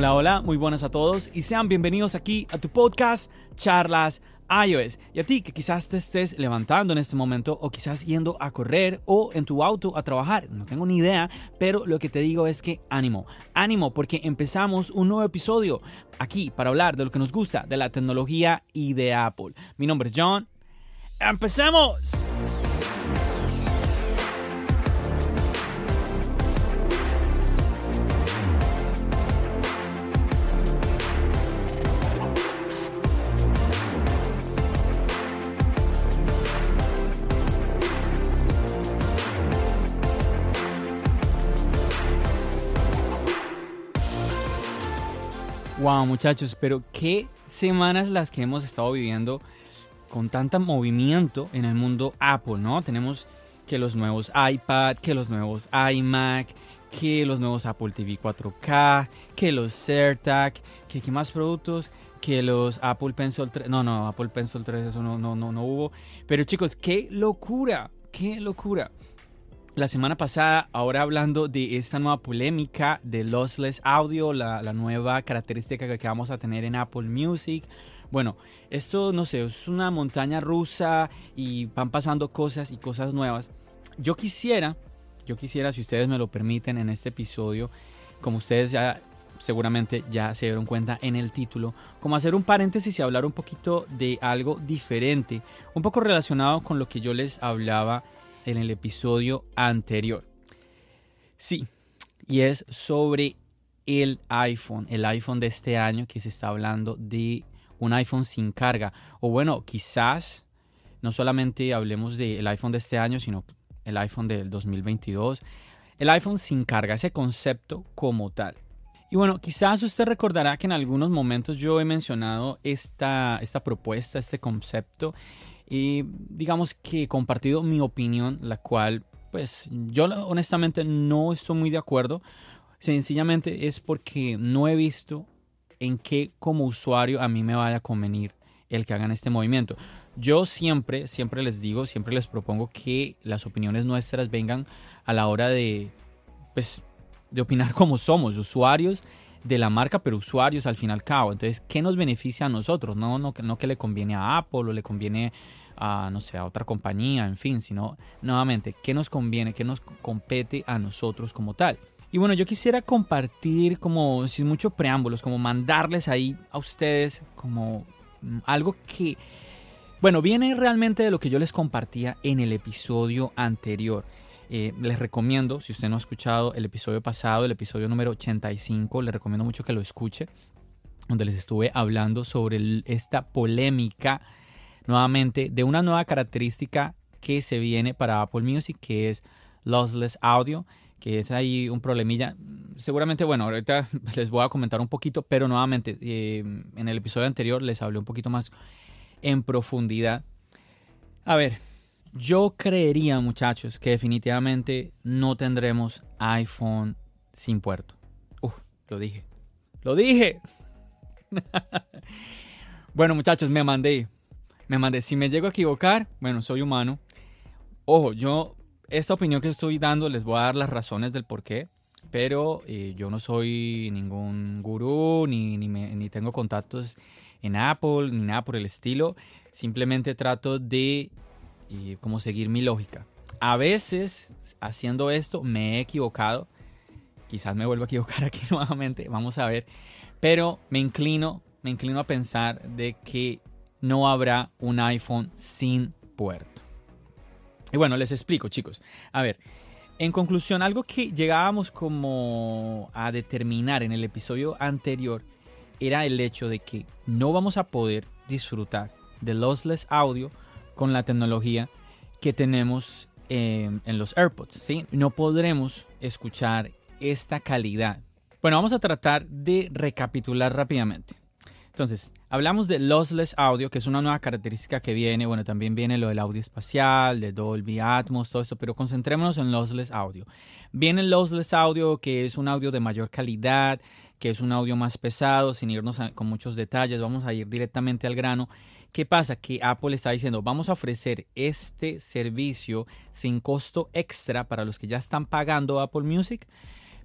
Hola, hola, muy buenas a todos y sean bienvenidos aquí a tu podcast Charlas iOS. Y a ti que quizás te estés levantando en este momento o quizás yendo a correr o en tu auto a trabajar, no tengo ni idea, pero lo que te digo es que ánimo, ánimo porque empezamos un nuevo episodio aquí para hablar de lo que nos gusta de la tecnología y de Apple. Mi nombre es John. ¡Empecemos! Wow, muchachos, pero qué semanas las que hemos estado viviendo con tanto movimiento en el mundo Apple, ¿no? Tenemos que los nuevos iPad, que los nuevos iMac, que los nuevos Apple TV 4K, que los AirTag, que qué más productos, que los Apple Pencil 3, no, no, Apple Pencil 3 eso no no no no hubo, pero chicos, qué locura, qué locura la semana pasada, ahora hablando de esta nueva polémica de lossless audio, la, nueva característica que vamos a tener en Apple Music. Bueno, esto no sé, es una montaña rusa y van pasando cosas y cosas nuevas. Yo quisiera, yo quisiera, si ustedes me lo permiten en este episodio, como ustedes ya seguramente ya se dieron cuenta en el título, como hacer un paréntesis y hablar un poquito de algo diferente, un poco relacionado con lo que yo les hablaba en el episodio anterior. Sí, y es sobre el iPhone, el iPhone de este año que se está hablando de un iPhone sin carga. O bueno, quizás no solamente hablemos del iPhone de este año, sino el iPhone del 2022. El iPhone sin carga, ese concepto como tal. Y bueno, quizás usted recordará que en algunos momentos yo he mencionado esta, esta propuesta, este concepto, y digamos que he compartido mi opinión, la cual pues yo honestamente no estoy muy de acuerdo. Sencillamente es porque no he visto en qué como usuario a mí me vaya a convenir el que hagan este movimiento. Yo siempre, siempre les digo, siempre les propongo que las opiniones nuestras vengan a la hora de, pues, de opinar como somos, usuarios de la marca, pero usuarios al fin y al cabo. Entonces, ¿qué nos beneficia a nosotros? No, no, no que le conviene a Apple o le conviene a, no sé, a otra compañía, en fin, sino nuevamente, ¿qué nos conviene? ¿Qué nos compete a nosotros como tal? Y bueno, yo quisiera compartir como, sin mucho preámbulos, como mandarles ahí a ustedes como mm, algo que, bueno, viene realmente de lo que yo les compartía en el episodio anterior. Eh, les recomiendo, si usted no ha escuchado el episodio pasado, el episodio número 85, les recomiendo mucho que lo escuche, donde les estuve hablando sobre esta polémica nuevamente de una nueva característica que se viene para Apple Music, que es Lossless Audio, que es ahí un problemilla. Seguramente, bueno, ahorita les voy a comentar un poquito, pero nuevamente eh, en el episodio anterior les hablé un poquito más en profundidad. A ver, yo creería, muchachos, que definitivamente no tendremos iPhone sin puerto. Uf, lo dije. Lo dije. bueno, muchachos, me mandé me mandé, si me llego a equivocar, bueno, soy humano. Ojo, yo, esta opinión que estoy dando, les voy a dar las razones del por qué, pero eh, yo no soy ningún gurú, ni, ni, tengo contactos en Apple, ni nada por el estilo. Simplemente trato de eh, como seguir mi lógica. A veces, haciendo esto, me he equivocado. Quizás me vuelva a equivocar aquí nuevamente, vamos a ver. Pero me inclino, me inclino a pensar de que no habrá un iPhone sin puerto. Y bueno, les explico chicos. A ver, en conclusión, algo que llegábamos como a determinar en el episodio anterior era el hecho de que no vamos a poder disfrutar de lossless audio con la tecnología que tenemos en, en los AirPods. ¿sí? No podremos escuchar esta calidad. Bueno, vamos a tratar de recapitular rápidamente. Entonces, hablamos de lossless audio, que es una nueva característica que viene. Bueno, también viene lo del audio espacial, de Dolby Atmos, todo esto, pero concentrémonos en lossless audio. Viene el lossless audio, que es un audio de mayor calidad, que es un audio más pesado, sin irnos con muchos detalles. Vamos a ir directamente al grano. ¿Qué pasa? Que Apple está diciendo, vamos a ofrecer este servicio sin costo extra para los que ya están pagando Apple Music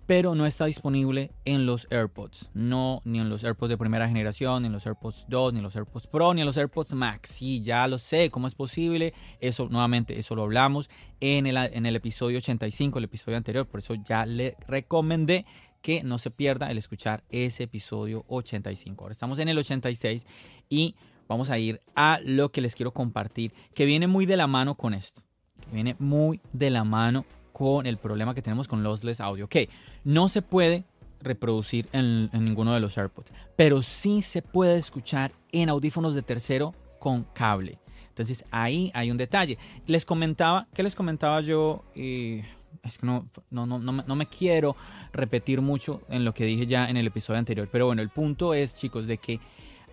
pero no está disponible en los AirPods. No, ni en los AirPods de primera generación, ni en los AirPods 2, ni en los AirPods Pro, ni en los AirPods Max. Sí, ya lo sé, ¿cómo es posible? Eso, nuevamente, eso lo hablamos en el, en el episodio 85, el episodio anterior. Por eso ya le recomendé que no se pierda el escuchar ese episodio 85. Ahora estamos en el 86 y vamos a ir a lo que les quiero compartir, que viene muy de la mano con esto. Que viene muy de la mano con el problema que tenemos con lossless audio. Ok, no se puede reproducir en, ninguno de los AirPods, pero sí se puede escuchar en audífonos de tercero con cable. Entonces ahí hay un detalle. Les comentaba, ¿qué les comentaba yo? es que no, no, no, no, me quiero repetir mucho en lo que dije ya en el episodio anterior. Pero bueno, el punto es, chicos, de que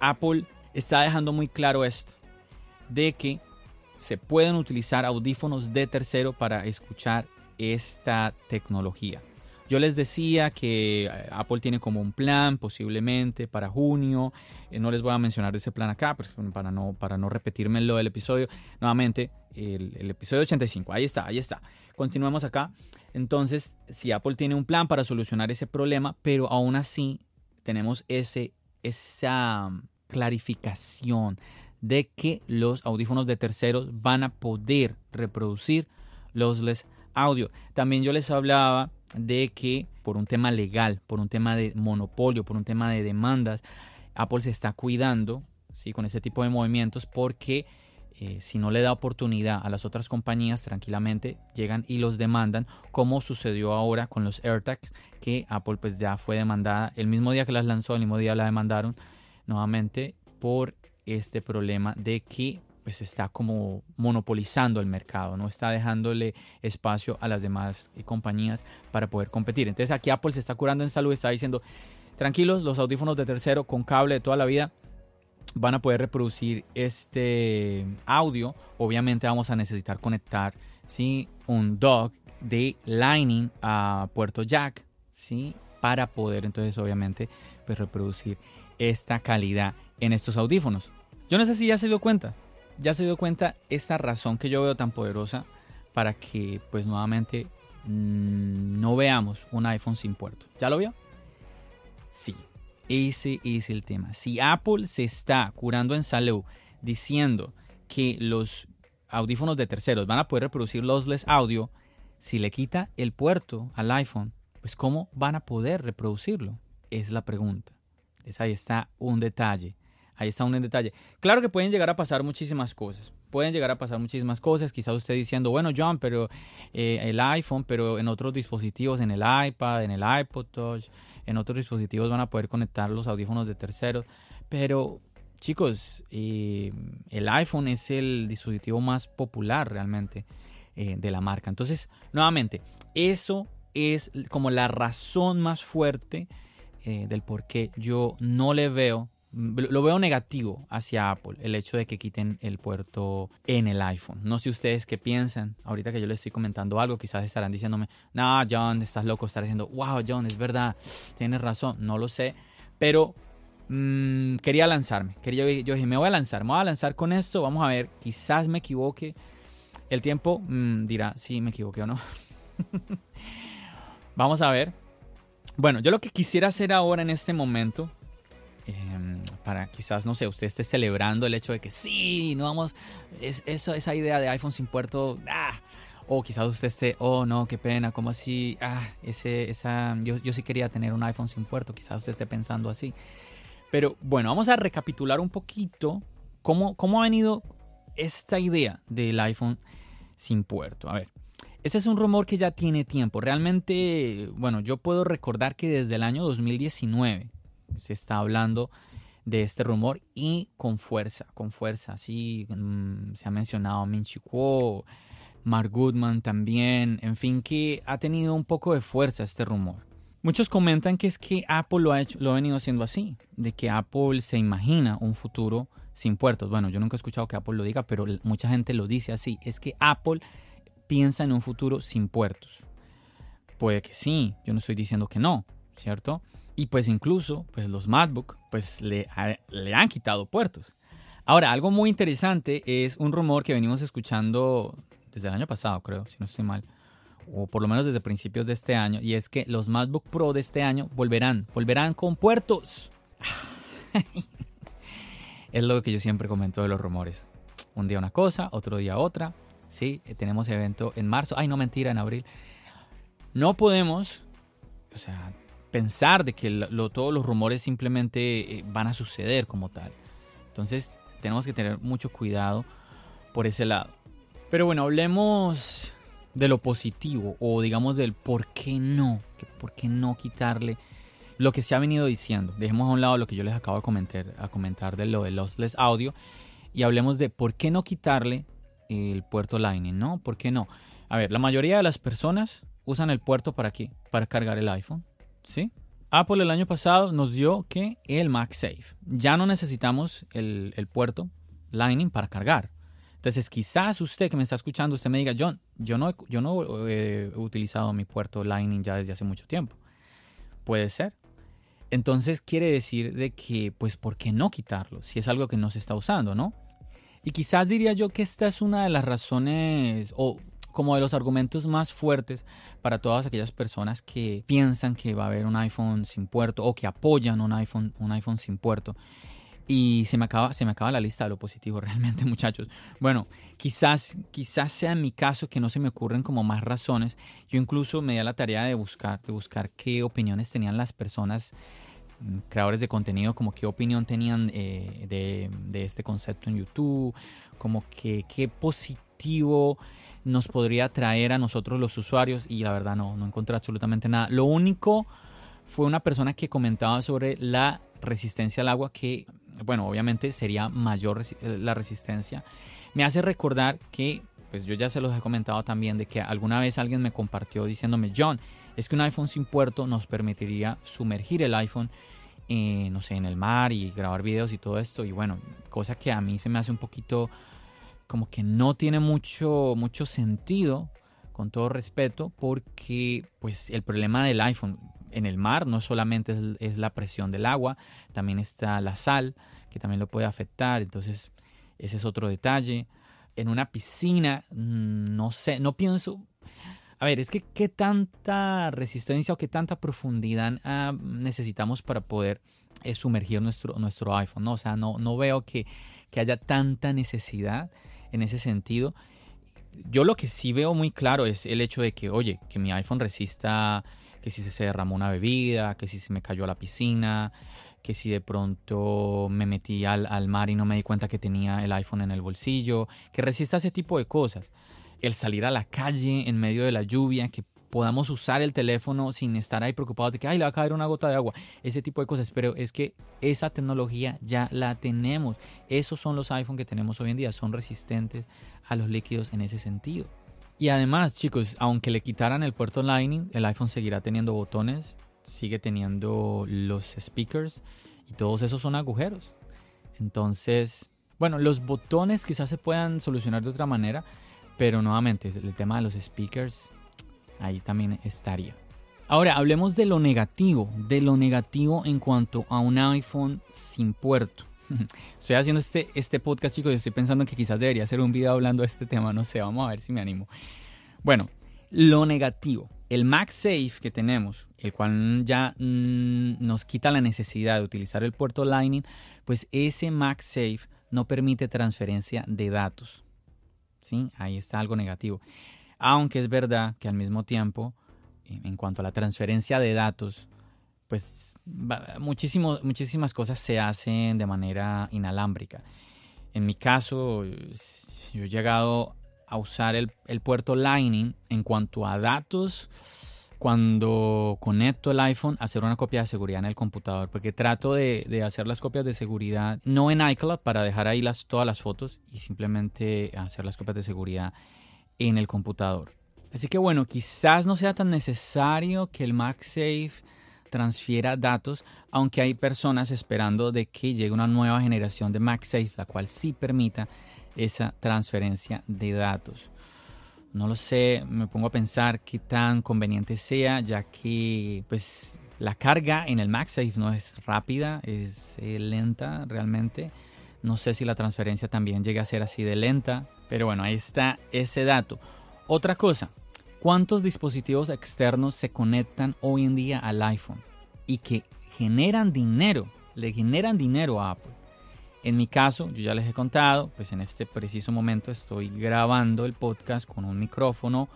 Apple está dejando muy claro esto. De que se pueden utilizar audífonos de tercero para escuchar esta tecnología. Yo les decía que eh, Apple tiene como un plan posiblemente para junio. Eh, no les voy a mencionar ese plan acá pues, para, no, repetirme lo del episodio. Nuevamente, el, episodio 85. Ahí está, ahí está. Continuemos acá. Entonces, si Apple tiene un plan para solucionar ese problema, pero aún así tenemos esa clarificación de que los audífonos de terceros van a poder reproducir los les audio. También yo les hablaba de que por un tema legal, por un tema de monopolio, por un tema de demandas, Apple se está cuidando ¿sí? con ese tipo de movimientos porque eh, si no le da oportunidad a las otras compañías, tranquilamente llegan y los demandan, como sucedió ahora con los AirTags, que Apple pues ya fue demandada el mismo día que las lanzó, el mismo día la demandaron nuevamente por este problema de que pues está como monopolizando el mercado, no está dejándole espacio a las demás eh, compañías para poder competir. Entonces aquí Apple se está curando en salud, está diciendo, tranquilos, los audífonos de tercero con cable de toda la vida van a poder reproducir este audio. Obviamente vamos a necesitar conectar ¿sí? un dock de Lightning a puerto jack ¿sí? para poder entonces obviamente pues, reproducir esta calidad en estos audífonos. Yo no sé si ya se dio cuenta, ya se dio cuenta esta razón que yo veo tan poderosa para que pues nuevamente mm, no veamos un iPhone sin puerto. ¿Ya lo vio? Sí, ese es el tema. Si Apple se está curando en salud diciendo que los audífonos de terceros van a poder reproducir lossless audio, si le quita el puerto al iPhone, pues ¿cómo van a poder reproducirlo? Es la pregunta. Entonces ahí está un detalle. Ahí está un detalle. Claro que pueden llegar a pasar muchísimas cosas. Pueden llegar a pasar muchísimas cosas. Quizás usted diciendo, bueno, John, pero eh, el iPhone, pero en otros dispositivos, en el iPad, en el iPod Touch, en otros dispositivos van a poder conectar los audífonos de terceros. Pero, chicos, eh, el iPhone es el dispositivo más popular realmente eh, de la marca. Entonces, nuevamente, eso es como la razón más fuerte del por qué yo no le veo lo veo negativo hacia Apple, el hecho de que quiten el puerto en el iPhone. No sé ustedes qué piensan. Ahorita que yo les estoy comentando algo, quizás estarán diciéndome, no, John, estás loco. Estar diciendo, wow, John, es verdad, tienes razón. No lo sé. Pero mm, quería lanzarme. Quería, yo dije, me voy a lanzar, me voy a lanzar con esto. Vamos a ver, quizás me equivoque. El tiempo mm, dirá si me equivoqué o no. Vamos a ver. Bueno, yo lo que quisiera hacer ahora en este momento Em, para quizás, no sé, usted esté celebrando el hecho de que sí, no vamos, es, esa idea de iPhone sin puerto, ah, o quizás usted esté, oh no, qué pena, como así, ah, esa, yo, yo sí quería tener un iPhone sin puerto, quizás usted esté pensando así. Pero bueno, vamos a recapitular un poquito cómo, cómo ha venido esta idea del iPhone sin puerto. A ver, este es un rumor que ya tiene tiempo. Realmente, bueno, yo puedo recordar que desde el año 2019 se está hablando de este rumor y con fuerza, con fuerza. Sí, mm, se ha mencionado Min Kuo, Mark Goodman también, en fin, que ha tenido un poco de fuerza este rumor. Muchos comentan que es que Apple lo ha, hecho, lo ha venido haciendo así, de que Apple se imagina un futuro sin puertos. Bueno, yo nunca he escuchado que Apple lo diga, pero mucha gente lo dice así. Es que Apple piensa en un futuro sin puertos. Puede que sí, yo no estoy diciendo que no, ¿cierto? Y pues incluso pues los MacBook pues le, le han quitado puertos. Ahora, algo muy interesante es un rumor que venimos escuchando desde el año pasado, creo, si no estoy mal. o por lo menos desde principios de este año, y es que los MacBook Pro de este año volverán, volverán con puertos. es lo que yo siempre comento de los rumores. Un día una cosa, otro día otra. Sí, eh, tenemos evento en marzo. Ay, no mentira, en abril. No podemos, o sea, pensar de que todos los rumores simplemente eh, van a suceder como tal. Entonces, tenemos que tener mucho cuidado por ese lado. Pero bueno, hablemos de lo positivo o digamos del por qué no, que por qué no quitarle lo que se ha venido diciendo. Dejemos a un lado lo que yo les acabo de comentar, a comentar de lo de lossless audio y hablemos de por qué no quitarle el puerto Lightning, ¿no? ¿Por qué no? A ver, la mayoría de las personas usan el puerto para qué? Para cargar el iPhone, Apple el año pasado nos dio que el MagSafe. Ya no necesitamos el, el puerto Lightning para cargar. Entonces, quizás usted que me está escuchando, usted me diga, John, yo no, yo no he utilizado mi puerto Lightning ya desde hace mucho tiempo. Puede ser. Entonces quiere decir de que, pues, ¿por qué no quitarlo? Si es algo que no se está usando, ¿no? Y quizás diría yo que esta es una de las razones o como de los argumentos más fuertes para todas aquellas personas que piensan que va a haber un iPhone sin puerto o que apoyan un iPhone, un iPhone sin puerto. Y se me acaba, se me acaba la lista de lo positivo realmente, muchachos. Bueno, quizás, quizás sea mi caso que no se me ocurren como más razones. Yo incluso me di a la tarea de buscar, de buscar qué opiniones tenían las personas mm, creadores de contenido, como qué opinión tenían eh, de, de, este concepto en YouTube, como que qué positivo nos podría traer a nosotros los usuarios y la verdad no, no encontré absolutamente nada. Lo único fue una persona que comentaba sobre la resistencia al agua que bueno, obviamente sería mayor eh, la resistencia. Me hace recordar que, pues yo ya se los he comentado también, de que alguna vez alguien me compartió diciéndome, John, es que un iPhone sin puerto nos permitiría sumergir el iPhone, eh, no sé, en el mar y grabar videos y todo esto. Y bueno, cosa que a mí se me hace un poquito como que no tiene mucho, mucho sentido, con todo respeto, porque pues el problema del iPhone, en el mar no solamente es, la presión del agua, también está la sal, que también lo puede afectar. Entonces, ese es otro detalle. En una piscina, mm, no sé, no pienso. A ver, es que qué tanta resistencia o qué tanta profundidad ah, necesitamos para poder eh, sumergir nuestro, nuestro iPhone, ¿no? O sea, no, no veo que, que haya tanta necesidad en ese sentido. Yo lo que sí veo muy claro es el hecho de que, oye, que mi iPhone resista que si se derramó una bebida, que si se me cayó a la piscina, que si de pronto me metí al, al, mar y no me di cuenta que tenía el iPhone en el bolsillo, que resista ese tipo de cosas. El salir a la calle en medio de la lluvia, que podamos usar el teléfono sin estar ahí preocupados de que, ay, le va a caer una gota de agua, ese tipo de cosas. Pero es que esa tecnología ya la tenemos. Esos son los iPhone que tenemos hoy en día, son resistentes a los líquidos en ese sentido. Y además, chicos, aunque le quitaran el puerto Lightning, el iPhone seguirá teniendo botones, sigue teniendo los speakers y todos esos son agujeros. Entonces, bueno, los botones quizás se puedan solucionar de otra manera, pero nuevamente el tema de los speakers ahí también estaría. Ahora, hablemos de lo negativo, de lo negativo en cuanto a un iPhone sin puerto. Estoy haciendo este, este podcast, chicos, estoy pensando que quizás debería hacer un video hablando de este tema. No sé, vamos a ver si me animo. Bueno, lo negativo. El MagSafe que tenemos, el cual ya mm, nos quita la necesidad de utilizar el puerto Lightning, pues ese MagSafe no permite transferencia de datos. ¿Sí? Ahí está algo negativo. Aunque es verdad que al mismo tiempo, en cuanto a la transferencia de datos, pues muchísimas cosas se hacen de manera inalámbrica. En mi caso, yo he llegado a usar el, puerto Lightning en cuanto a datos cuando conecto el iPhone hacer una copia de seguridad en el computador, porque trato de, hacer las copias de seguridad no en iCloud para dejar ahí las, todas las fotos y simplemente hacer las copias de seguridad en el computador. Así que bueno, quizás no sea tan necesario que el MagSafe transfiera datos, aunque hay personas esperando de que llegue una nueva generación de MagSafe, la cual sí permita esa transferencia de datos. No lo sé, me pongo a pensar qué tan conveniente sea, ya que pues la carga en el MagSafe no es rápida, es eh, lenta realmente. No sé si la transferencia también llega a ser así de lenta, pero bueno, ahí está ese dato. Otra cosa, ¿Cuántos dispositivos externos se conectan hoy en día al iPhone y que generan dinero? Le generan dinero a Apple. En mi caso, yo ya les he contado, pues en este preciso momento estoy grabando el podcast con un micrófono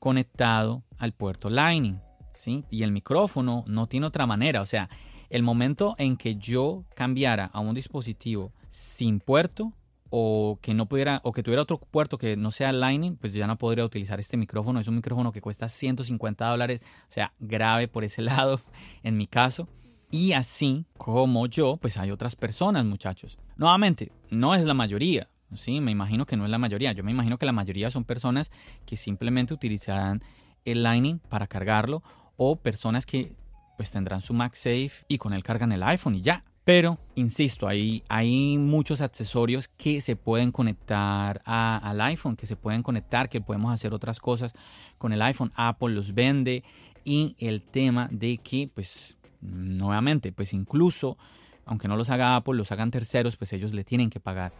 conectado al puerto Lightning, ¿sí? Y el micrófono no tiene otra manera, o sea, el momento en que yo cambiara a un dispositivo sin puerto o que no pudiera o que tuviera otro puerto que no sea Lightning, pues ya no podría utilizar este micrófono. Es un micrófono que cuesta 150 dólares, o sea, grave por ese lado en mi caso. Y así como yo, pues hay otras personas, muchachos. Nuevamente, no es la mayoría, sí, me imagino que no es la mayoría. Yo me imagino que la mayoría son personas que simplemente utilizarán el Lightning para cargarlo o personas que pues tendrán su MagSafe y con él cargan el iPhone y ya. Pero, insisto, hay, hay muchos accesorios que se pueden conectar al iPhone, que se pueden conectar, que podemos hacer otras cosas con el iPhone. Apple los vende y el tema de que, pues, nuevamente, pues incluso, aunque no los haga Apple, los hagan terceros, pues ellos le tienen que pagar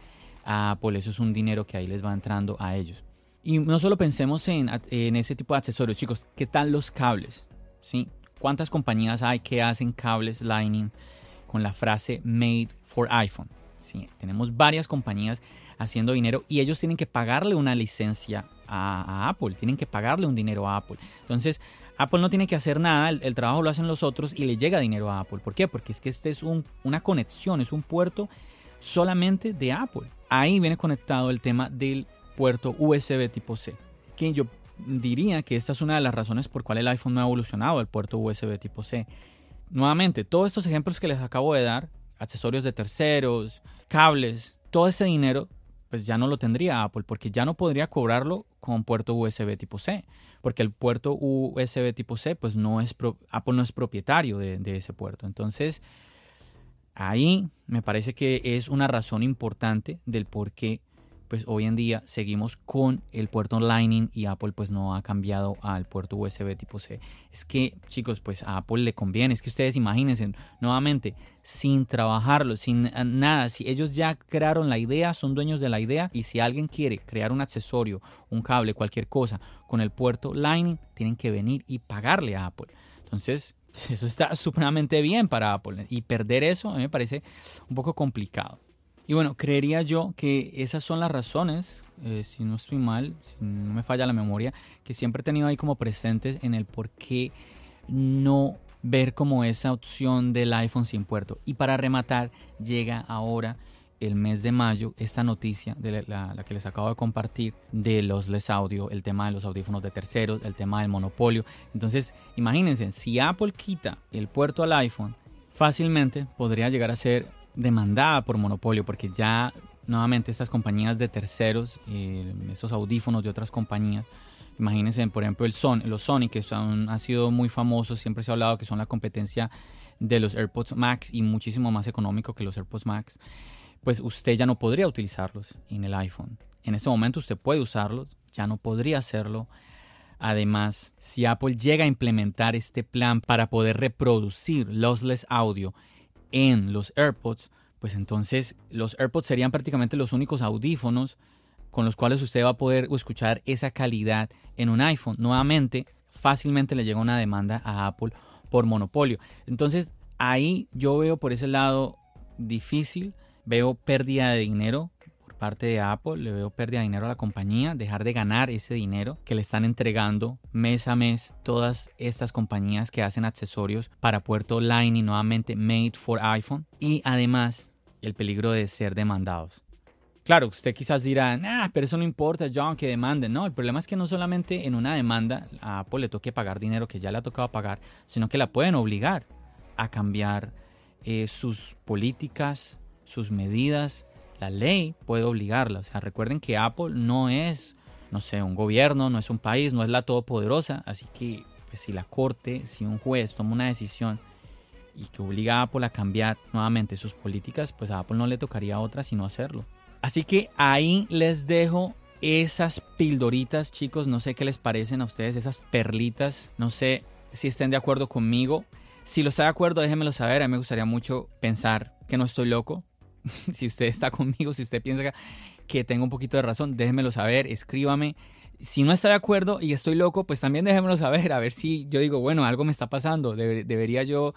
a Apple. Eso es un dinero que ahí les va entrando a ellos. Y no solo pensemos en, en ese tipo de accesorios, chicos. ¿Qué tal los cables? ¿Sí? ¿Cuántas compañías hay que hacen cables Lightning? Con la frase Made for iPhone. Sí, tenemos varias compañías haciendo dinero y ellos tienen que pagarle una licencia a, Apple, tienen que pagarle un dinero a Apple. Entonces, Apple no tiene que hacer nada, el, trabajo lo hacen los otros y le llega dinero a Apple. ¿Por qué? Porque es que este es un, una conexión, es un puerto solamente de Apple. Ahí viene conectado el tema del puerto USB tipo C, que yo diría que esta es una de las razones por cual el iPhone no ha evolucionado al puerto USB tipo C. Nuevamente, todos estos ejemplos que les acabo de dar, accesorios de terceros, cables, todo ese dinero, pues ya no lo tendría Apple, porque ya no podría cobrarlo con puerto USB tipo C, porque el puerto USB tipo C, pues no es, Apple no es propietario de, de ese puerto. Entonces, ahí me parece que es una razón importante del por qué pues hoy en día seguimos con el puerto Lightning y Apple pues no ha cambiado al puerto USB tipo C. Es que chicos pues a Apple le conviene, es que ustedes imagínense nuevamente sin trabajarlo, sin nada, si ellos ya crearon la idea, son dueños de la idea y si alguien quiere crear un accesorio, un cable, cualquier cosa con el puerto Lightning, tienen que venir y pagarle a Apple. Entonces, eso está supremamente bien para Apple y perder eso a mí me parece un poco complicado. Y bueno, creería yo que esas son las razones, eh, si no estoy mal, si no me falla la memoria, que siempre he tenido ahí como presentes en el por qué no ver como esa opción del iPhone sin puerto. Y para rematar, llega ahora el mes de mayo esta noticia de la, la, que les acabo de compartir de los Les Audio, el tema de los audífonos de terceros, el tema del monopolio. Entonces, imagínense, si Apple quita el puerto al iPhone, fácilmente podría llegar a ser demandada por monopolio, porque ya nuevamente estas compañías de terceros, eh, esos audífonos de otras compañías, imagínense, por ejemplo, el Son, los Sony, que son, han sido muy famosos, siempre se ha hablado que son la competencia de los AirPods Max y muchísimo más económico que los AirPods Max, pues usted ya no podría utilizarlos en el iPhone. En ese momento usted puede usarlos, ya no podría hacerlo. Además, si Apple llega a implementar este plan para poder reproducir lossless audio en los AirPods, pues entonces los AirPods serían prácticamente los únicos audífonos con los cuales usted va a poder escuchar esa calidad en un iPhone. Nuevamente, fácilmente le llega una demanda a Apple por monopolio. Entonces, ahí yo veo por ese lado difícil, veo pérdida de dinero parte de Apple, le veo pérdida de dinero a la compañía, dejar de ganar ese dinero que le están entregando mes a mes todas estas compañías que hacen accesorios para puerto Lightning, nuevamente made for iPhone, y además el peligro de ser demandados. Claro, usted quizás dirá, nah, pero eso no importa, John, que demanden. No, el problema es que no solamente en una demanda a Apple le toque pagar dinero que ya le ha tocado pagar, sino que la pueden obligar a cambiar eh, sus políticas, sus medidas la ley puede obligarla. O sea, recuerden que Apple no es, no sé, un gobierno, no es un país, no es la todopoderosa. Así que pues, si la corte, si un juez toma una decisión y que obliga a Apple a cambiar nuevamente sus políticas, pues a Apple no le tocaría otra sino hacerlo. Así que ahí les dejo esas pildoritas, chicos. No sé qué les parecen a ustedes, esas perlitas. No sé si estén de acuerdo conmigo. Si lo está de acuerdo, déjenmelo saber. A mí me gustaría mucho pensar que no estoy loco. si usted está conmigo, si usted piensa que tengo un poquito de razón, déjenmelo saber, escríbame. Si no está de acuerdo y estoy loco, pues también déjenmelo saber, a ver si yo digo, bueno, algo me está pasando, debería yo,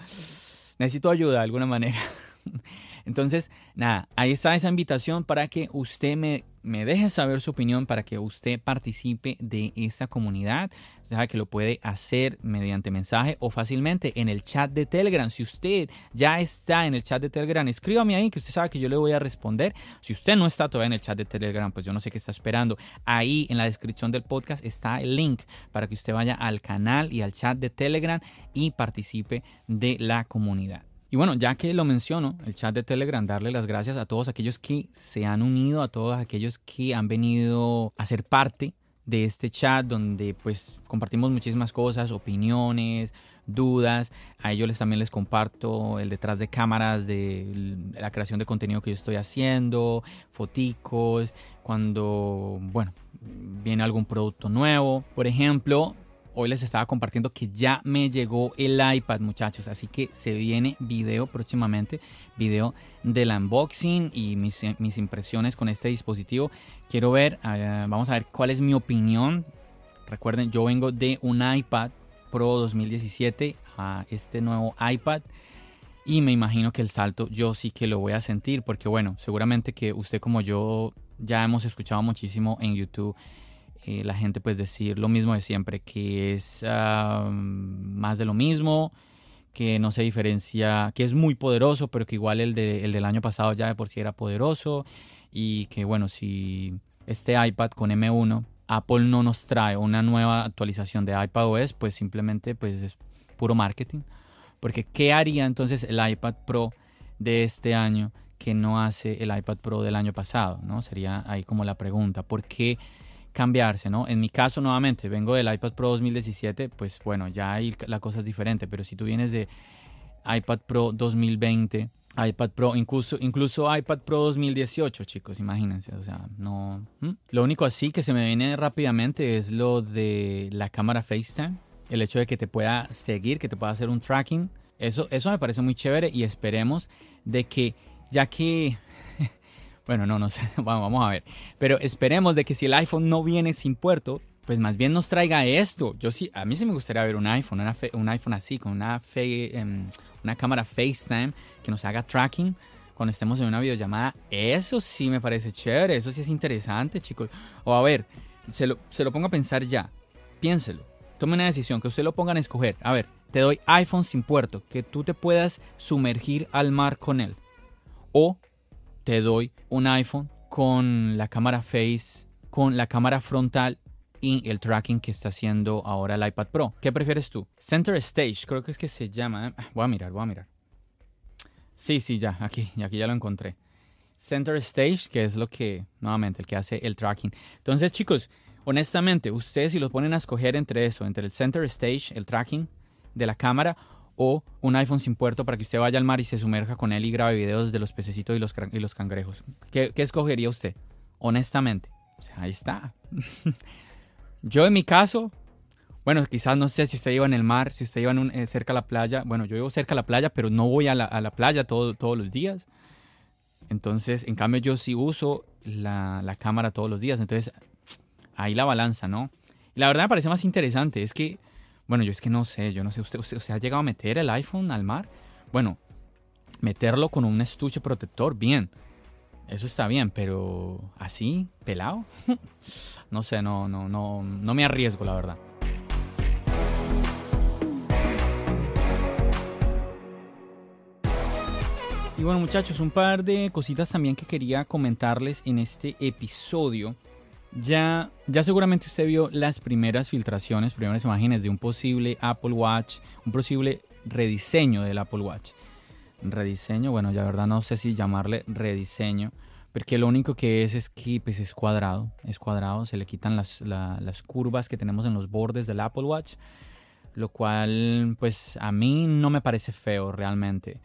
necesito ayuda de alguna manera. Entonces, nada, ahí está esa invitación para que usted me, deje saber su opinión, para que usted participe de esta comunidad. O que lo puede hacer mediante mensaje o fácilmente en el chat de Telegram. Si usted ya está en el chat de Telegram, escríbame ahí que usted sabe que yo le voy a responder. Si usted no está todavía en el chat de Telegram, pues yo no sé qué está esperando. Ahí en la descripción del podcast está el link para que usted vaya al canal y al chat de Telegram y participe de la comunidad. Y bueno, ya que lo menciono, el chat de Telegram, darle las gracias a todos aquellos que se han unido, a todos aquellos que han venido a ser parte de este chat donde pues compartimos muchísimas cosas, opiniones, dudas. A ellos les, también les comparto el detrás de cámaras de la creación de contenido que yo estoy haciendo, foticos, cuando, bueno, viene algún producto nuevo. Por ejemplo, hoy les estaba compartiendo que ya me llegó el iPad, muchachos. Así que se viene video próximamente, video del unboxing y mis, impresiones con este dispositivo. Quiero ver, ah, vamos a ver cuál es mi opinión. Recuerden, yo vengo de un iPad Pro 2017 a este nuevo iPad. Y me imagino que el salto yo sí que lo voy a sentir porque bueno, seguramente que usted como yo ya hemos escuchado muchísimo en YouTube eh, la gente pues decir lo mismo de siempre, que es más de lo mismo, que no se diferencia, que es muy poderoso, pero que igual el, de, el del año pasado ya de por sí era poderoso y que bueno, si este iPad con M1 Apple no nos trae una nueva actualización de iPadOS, pues simplemente pues es puro marketing. Porque ¿qué haría entonces el iPad Pro de este año que no hace el iPad Pro del año pasado? ¿no? Sería ahí como la pregunta. ¿Por qué cambiarse, ¿no? En mi caso, nuevamente, vengo del iPad Pro 2017, pues bueno, ya ahí la cosa es diferente, pero si tú vienes de iPad Pro 2020, iPad Pro, incluso, incluso iPad Pro 2018, chicos, imagínense, o sea, no... Lo único así que se me viene rápidamente es lo de la cámara FaceTime, el hecho de que te pueda seguir, que te pueda hacer un tracking, eso, eso me parece muy chévere y esperemos de que, ya que bueno, no, no sé, vamos a ver. Pero esperemos de que si el iPhone no viene sin puerto, pues más bien nos traiga esto. Yo sí, a mí sí me gustaría ver un iPhone, un iPhone así, con una, em, una cámara FaceTime que nos haga tracking cuando estemos en una videollamada. Eso sí me parece chévere, eso sí es interesante, chicos. O a ver, se lo, se lo pongo a pensar ya. Piénselo. Tome una decisión, que usted lo pongan a escoger. A ver, te doy iPhone sin puerto, que tú te puedas sumergir al mar con él. O te doy un iPhone con la cámara face, con la cámara frontal y el tracking que está haciendo ahora el iPad Pro. ¿Qué prefieres tú? Center Stage, creo que es que se llama. ¿eh? Voy a mirar, voy a mirar. Sí, sí, ya, aquí, aquí ya lo encontré. Center Stage, que es lo que, nuevamente, el que hace el tracking. Entonces, chicos, honestamente, ustedes si los ponen a escoger entre eso, entre el Center Stage, el tracking de la cámara, o un iPhone sin puerto para que usted vaya al mar y se sumerja con él y grabe videos de los pececitos y los, y los cangrejos. ¿Qué, escogería usted? Honestamente. O ahí está. yo en mi caso, bueno, quizás no sé si usted iba en el mar, si usted iba eh, cerca a la playa. Bueno, yo vivo cerca a la playa, pero no voy a la, playa todos los días. Entonces, en cambio, yo sí uso la, la cámara todos los días. Entonces, ahí la balanza, ¿no? Y la verdad me parece más interesante. Es que bueno, yo es que no sé, yo no sé, ¿usted, usted, ha llegado a meter el iPhone al mar? Bueno, meterlo con un estuche protector, bien. Eso está bien, pero así, pelado, no sé, no, no, no, no me arriesgo, la verdad. Y bueno muchachos, un par de cositas también que quería comentarles en este episodio. Ya, ya seguramente usted vio las primeras filtraciones, primeras imágenes de un posible Apple Watch, un posible rediseño del Apple Watch. Rediseño, bueno, ya verdad no sé si llamarle rediseño, porque lo único que es es que pues, es cuadrado, es cuadrado, se le quitan las, las curvas que tenemos en los bordes del Apple Watch, lo cual pues a mí no me parece feo realmente.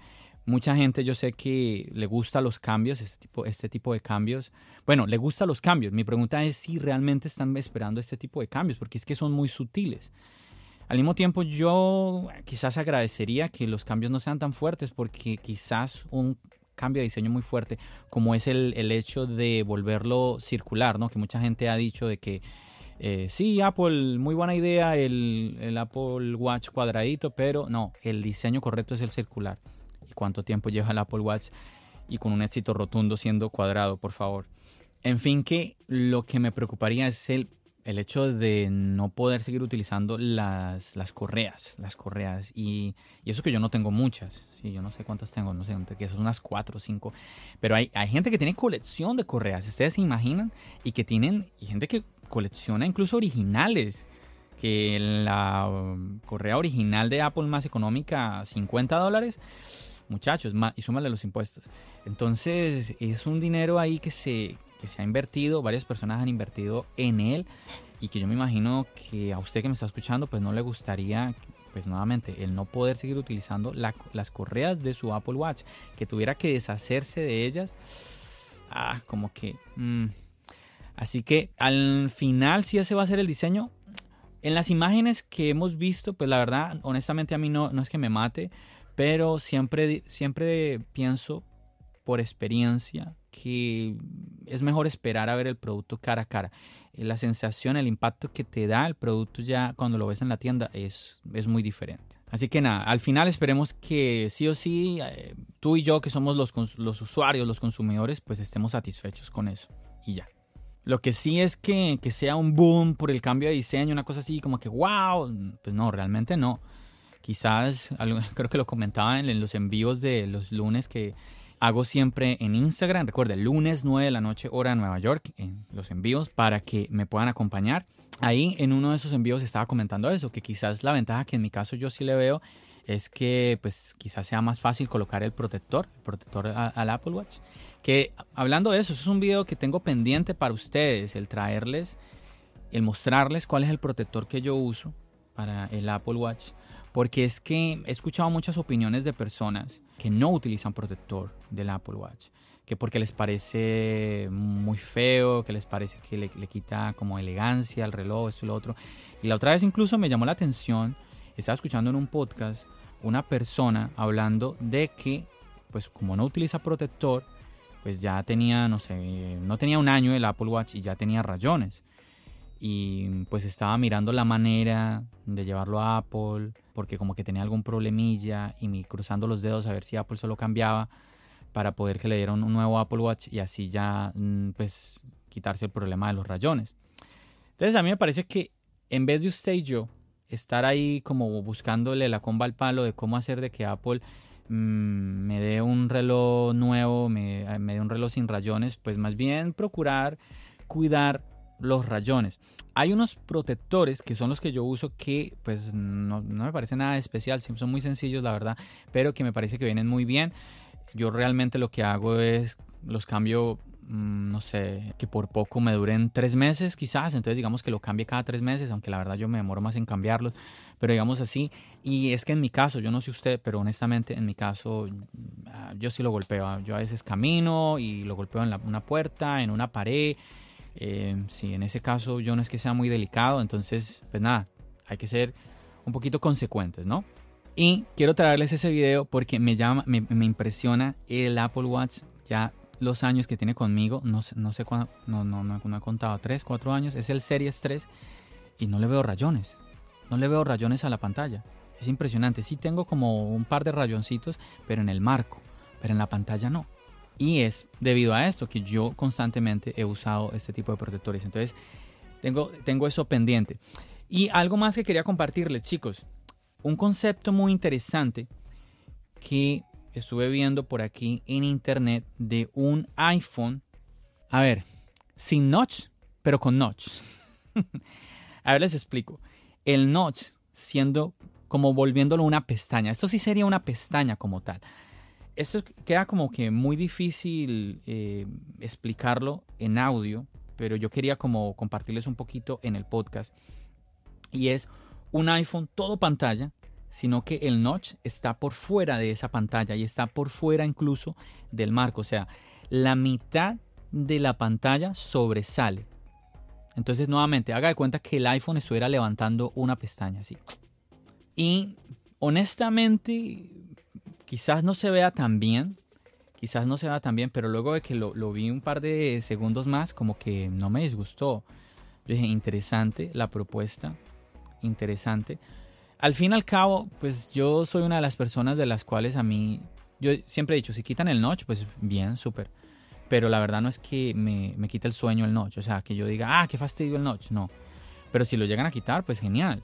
Mucha gente yo sé que le gusta los cambios, este tipo, este tipo de cambios. Bueno, le gusta los cambios. Mi pregunta es si realmente están esperando este tipo de cambios, porque es que son muy sutiles. Al mismo tiempo, yo quizás agradecería que los cambios no sean tan fuertes, porque quizás un cambio de diseño muy fuerte, como es el, el hecho de volverlo circular, ¿no? Que mucha gente ha dicho de que eh, sí, Apple, muy buena idea el, el, Apple Watch cuadradito, pero no, el diseño correcto es el circular. ¿Y cuánto tiempo lleva el Apple Watch? Y con un éxito rotundo siendo cuadrado, por favor. En fin, que lo que me preocuparía es el el hecho de no poder seguir utilizando las, las correas, las correas. Y, y, eso que yo no tengo muchas, sí, yo no sé cuántas tengo, no sé, son unas cuatro o cinco. Pero hay, hay gente que tiene colección de correas, ustedes se imaginan, y que tienen, y gente que colecciona incluso originales. Que la um, correa original de Apple más económica, 50 dólares, muchachos, y súmale los impuestos. Entonces es un dinero ahí que se, que se ha invertido, varias personas han invertido en él y que yo me imagino que a usted que me está escuchando pues no le gustaría pues nuevamente el no poder seguir utilizando las correas de su Apple Watch, que tuviera que deshacerse de ellas. Ah, como que... Mm. Así que al final si ese va a ser el diseño. En las imágenes que hemos visto, pues la verdad, honestamente a mí no, no es que me mate, pero siempre, siempre pienso por experiencia que es mejor esperar a ver el producto cara a cara. Eh, la sensación, el impacto que te da el producto ya cuando lo ves en la tienda es, es muy diferente. Así que nada, al final esperemos que sí o sí, eh, tú y yo que somos los, los usuarios, los consumidores, pues estemos satisfechos con eso. Y ya. Lo que sí es que, que sea un boom por el cambio de diseño, una cosa así como que wow, pues no, realmente no. Quizás, creo que lo comentaba en los envíos de los lunes que hago siempre en Instagram. Recuerda, el lunes 9 de la noche, hora de Nueva York, en los envíos para que me puedan acompañar. Ahí en uno de esos envíos estaba comentando eso, que quizás la ventaja que en mi caso yo sí le veo es que pues quizás sea más fácil colocar el protector, el protector al Apple Watch. Que hablando de eso, eso es un video que tengo pendiente para ustedes, el traerles, el mostrarles cuál es el protector que yo uso para el Apple Watch. Porque es que he escuchado muchas opiniones de personas que no utilizan protector del Apple Watch, que porque les parece muy feo, que les parece que le, quita como elegancia al reloj, esto y lo otro. Y la otra vez incluso me llamó la atención, estaba escuchando en un podcast una persona hablando de que, pues como no utiliza protector, pues ya tenía, no sé, no tenía un año el Apple Watch y ya tenía rayones y pues estaba mirando la manera de llevarlo a Apple porque como que tenía algún problemilla y me cruzando los dedos a ver si Apple solo cambiaba para poder que le dieran un nuevo Apple Watch y así ya mm, pues quitarse el problema de los rayones. Entonces a mí me parece que en vez de usted y yo estar ahí como buscándole la comba al palo de cómo hacer de que Apple mm, me dé un reloj nuevo, me, me dé un reloj sin rayones, pues más bien procurar cuidar los rayones. Hay unos protectores que son los que yo uso que pues no, me parece nada especial, son muy sencillos la verdad, pero que me parece que vienen muy bien. Yo realmente lo que hago es los cambio, mm, no sé, que por poco me duren tres meses quizás, entonces digamos que lo cambie cada tres meses, aunque la verdad yo me demoro más en cambiarlos, pero digamos así. Y es que en mi caso, yo no sé usted, pero honestamente en mi caso ah, yo sí lo golpeo. Yo a veces camino y lo golpeo en una puerta, en una pared eh, si en ese caso yo no es que sea muy delicado, entonces, pues nada, hay que ser un poquito consecuentes, ¿no? Y quiero traerles ese video porque me llama, me, impresiona el Apple Watch, ya los años que tiene conmigo, no, no sé cuándo, no, no, no, no he contado, 3, 4 años, es el Series 3 y no le veo rayones, no le veo rayones a la pantalla. Es impresionante, sí tengo como un par de rayoncitos, pero en el marco, pero en la pantalla no. Y es debido a esto que yo constantemente he usado este tipo de protectores. Entonces, tengo, tengo eso pendiente. Y algo más que quería compartirles, chicos. Un concepto muy interesante que estuve viendo por aquí en internet de un iPhone. A ver, sin notch, pero con notch. a ver, les explico. El notch siendo como volviéndolo una pestaña. Esto sí sería una pestaña como tal esto queda como que muy difícil eh, explicarlo en audio, pero yo quería como compartirles un poquito en el podcast. Y es un iPhone todo pantalla, sino que el notch está por fuera de esa pantalla y está por fuera incluso del marco. O sea, la mitad de la pantalla sobresale. Entonces, nuevamente, haga de cuenta que el iPhone estuviera levantando una pestaña así. Y honestamente, quizás no se vea tan bien, quizás no se vea tan bien, pero luego de que lo, vi un par de segundos más, como que no me disgustó. Yo dije, interesante la propuesta, interesante. Al fin y al cabo, pues yo soy una de las personas de las cuales a mí, yo siempre he dicho, si quitan el notch, pues bien, súper. Pero la verdad no es que me, me quite el sueño el notch, o sea, que yo diga, ah, qué fastidio el notch, no. Pero si lo llegan a quitar, pues genial.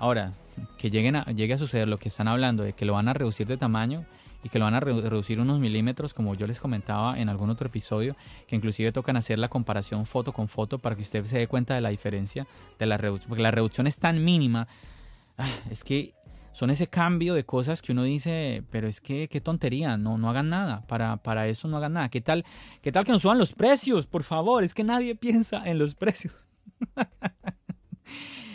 Ahora, que lleguen a, llegue a suceder lo que están hablando, de que lo van a reducir de tamaño y que lo van a reducir unos milímetros, como yo les comentaba en algún otro episodio, que inclusive tocan hacer la comparación foto con foto para que usted se dé cuenta de la diferencia de la reducción, porque la reducción es tan mínima, ah, es que son ese cambio de cosas que uno dice, pero es que qué tontería, no, no hagan nada, para, para eso no hagan nada. ¿Qué tal, ¿Qué tal que nos suban los precios? Por favor, es que nadie piensa en los precios.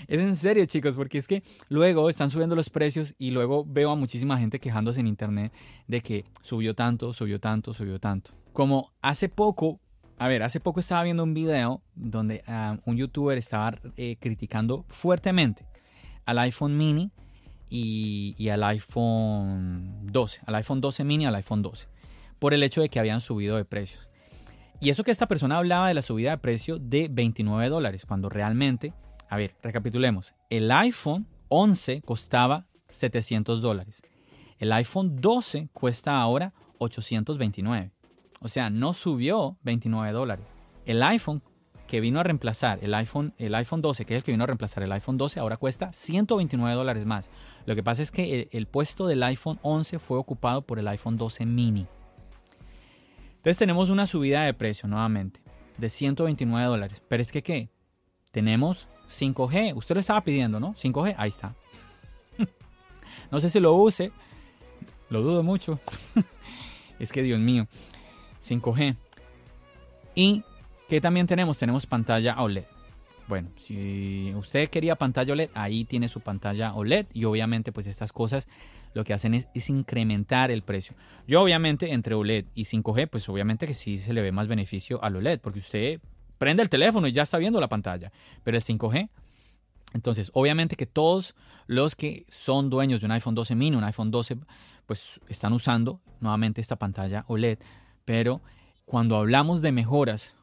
Es en serio, chicos, porque es que luego están subiendo los precios y luego veo a muchísima gente quejándose en internet de que subió tanto, subió tanto, subió tanto. Como hace poco, a ver, hace poco estaba viendo un video donde ah, un youtuber estaba eh, criticando fuertemente al iPhone mini y, y, al iPhone 12, al iPhone 12 mini y al iPhone 12, por el hecho de que habían subido de precios. Y eso que esta persona hablaba de la subida de precio de 29 dólares, cuando realmente a ver, recapitulemos. El iPhone 11 costaba 700 dólares. El iPhone 12 cuesta ahora 829. O sea, no subió 29 dólares. El iPhone que vino a reemplazar el iPhone, el iPhone 12, que es el que vino a reemplazar el iPhone 12, ahora cuesta 129 dólares más. Lo que pasa es que el, puesto del iPhone 11 fue ocupado por el iPhone 12 mini. Entonces tenemos una subida de precio nuevamente de 129 dólares. Pero es que, ¿qué? Tenemos 5G. Usted lo estaba pidiendo, ¿no? 5G, ahí está. no sé si lo use. Lo dudo mucho. es que Dios mío. 5G. ¿Y qué también tenemos? Tenemos pantalla OLED. Bueno, si usted quería pantalla OLED, ahí tiene su pantalla OLED y obviamente pues estas cosas lo que hacen es, es, incrementar el precio. Yo obviamente entre OLED y 5G, pues obviamente que sí se le ve más beneficio al OLED, porque usted prende el teléfono y ya está viendo la pantalla. Pero el 5G, entonces obviamente que todos los que son dueños de un iPhone 12 mini, un iPhone 12, pues están usando nuevamente esta pantalla OLED. Pero cuando hablamos de mejoras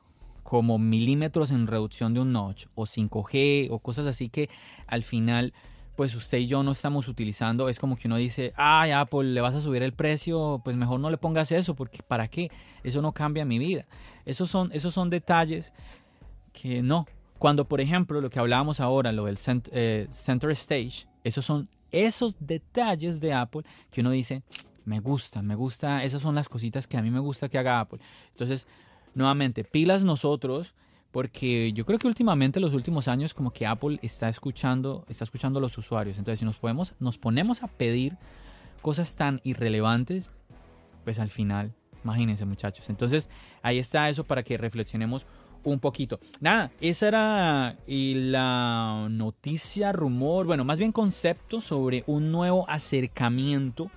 como milímetros en reducción de un notch o 5G o cosas así que al final pues usted y yo no estamos utilizando, es como que uno dice, ay Apple, le vas a subir el precio, pues mejor no le pongas eso, porque ¿para qué? Eso no cambia mi vida. Esos son, esos son detalles que no. Cuando, por ejemplo, lo que hablábamos ahora, lo del eh, center stage, esos son esos detalles de Apple que uno dice, me gusta, me gusta, esas son las cositas que a mí me gusta que haga Apple. Entonces, nuevamente, pilas nosotros porque yo creo que últimamente, los últimos años, como que Apple está escuchando, está escuchando a los usuarios. Entonces, si nos, podemos, nos ponemos a pedir cosas tan irrelevantes, pues al final, imagínense muchachos. Entonces, ahí está eso para que reflexionemos un poquito. Nada, esa era la noticia, rumor, bueno, más bien concepto sobre un nuevo acercamiento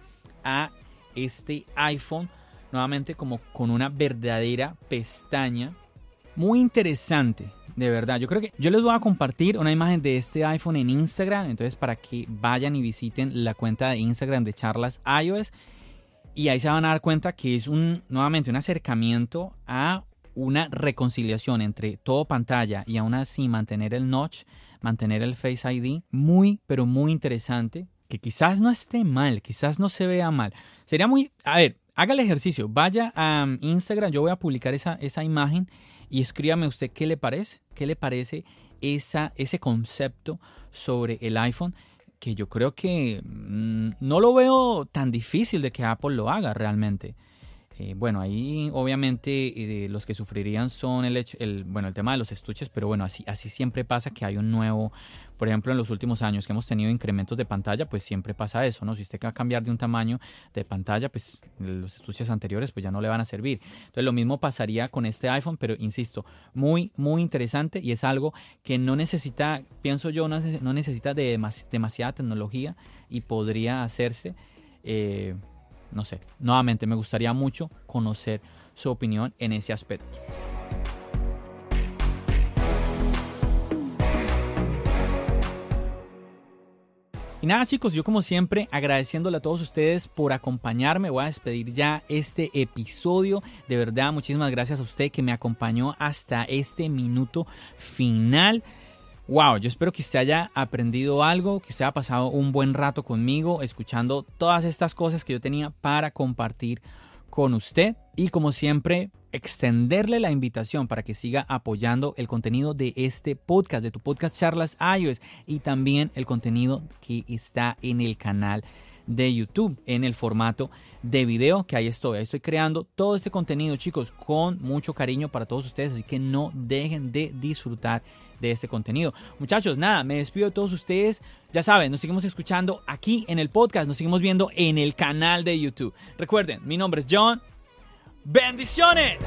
a este iPhone, nuevamente como con una verdadera pestaña muy interesante, de verdad. Yo creo que yo les voy a compartir una imagen de este iPhone en Instagram, entonces para que vayan y visiten la cuenta de Instagram de charlas iOS y ahí se van a dar cuenta que es un nuevamente un acercamiento a una reconciliación entre todo pantalla y aún así mantener el notch, mantener el Face ID, muy pero muy interesante, que quizás no esté mal, quizás no se vea mal. Sería muy, a ver, haga el ejercicio, vaya a Instagram, yo voy a publicar esa, esa imagen y escríbame usted qué le parece, qué le parece esa, ese concepto sobre el iPhone que yo creo que mm, no lo veo tan difícil de que Apple lo haga realmente. Eh, bueno, ahí obviamente eh, los que sufrirían son el, el, bueno, el tema de los estuches, pero bueno, así, así siempre pasa que hay un nuevo, por ejemplo, en los últimos años que hemos tenido incrementos de pantalla, pues siempre pasa eso, ¿no? Si usted va a cambiar de un tamaño de pantalla, pues los estuches anteriores pues ya no le van a servir. Entonces lo mismo pasaría con este iPhone, pero insisto, muy, muy interesante y es algo que no necesita, pienso yo, no, necesita de demasiada tecnología y podría hacerse. Eh, no sé, nuevamente me gustaría mucho conocer su opinión en ese aspecto. Y nada chicos, yo como siempre agradeciéndole a todos ustedes por acompañarme, voy a despedir ya este episodio. De verdad, muchísimas gracias a usted que me acompañó hasta este minuto final. Wow, yo espero que usted haya aprendido algo, que usted haya pasado un buen rato conmigo, escuchando todas estas cosas que yo tenía para compartir con usted. Y como siempre, extenderle la invitación para que siga apoyando el contenido de este podcast, de tu podcast Charlas iOS y también el contenido que está en el canal de YouTube en el formato de video que ahí estoy. Ahí estoy creando todo este contenido, chicos, con mucho cariño para todos ustedes. Así que no dejen de disfrutar de este contenido. Muchachos, nada, me despido de todos ustedes. Ya saben, nos seguimos escuchando aquí en el podcast, nos seguimos viendo en el canal de YouTube. Recuerden, mi nombre es John. Bendiciones.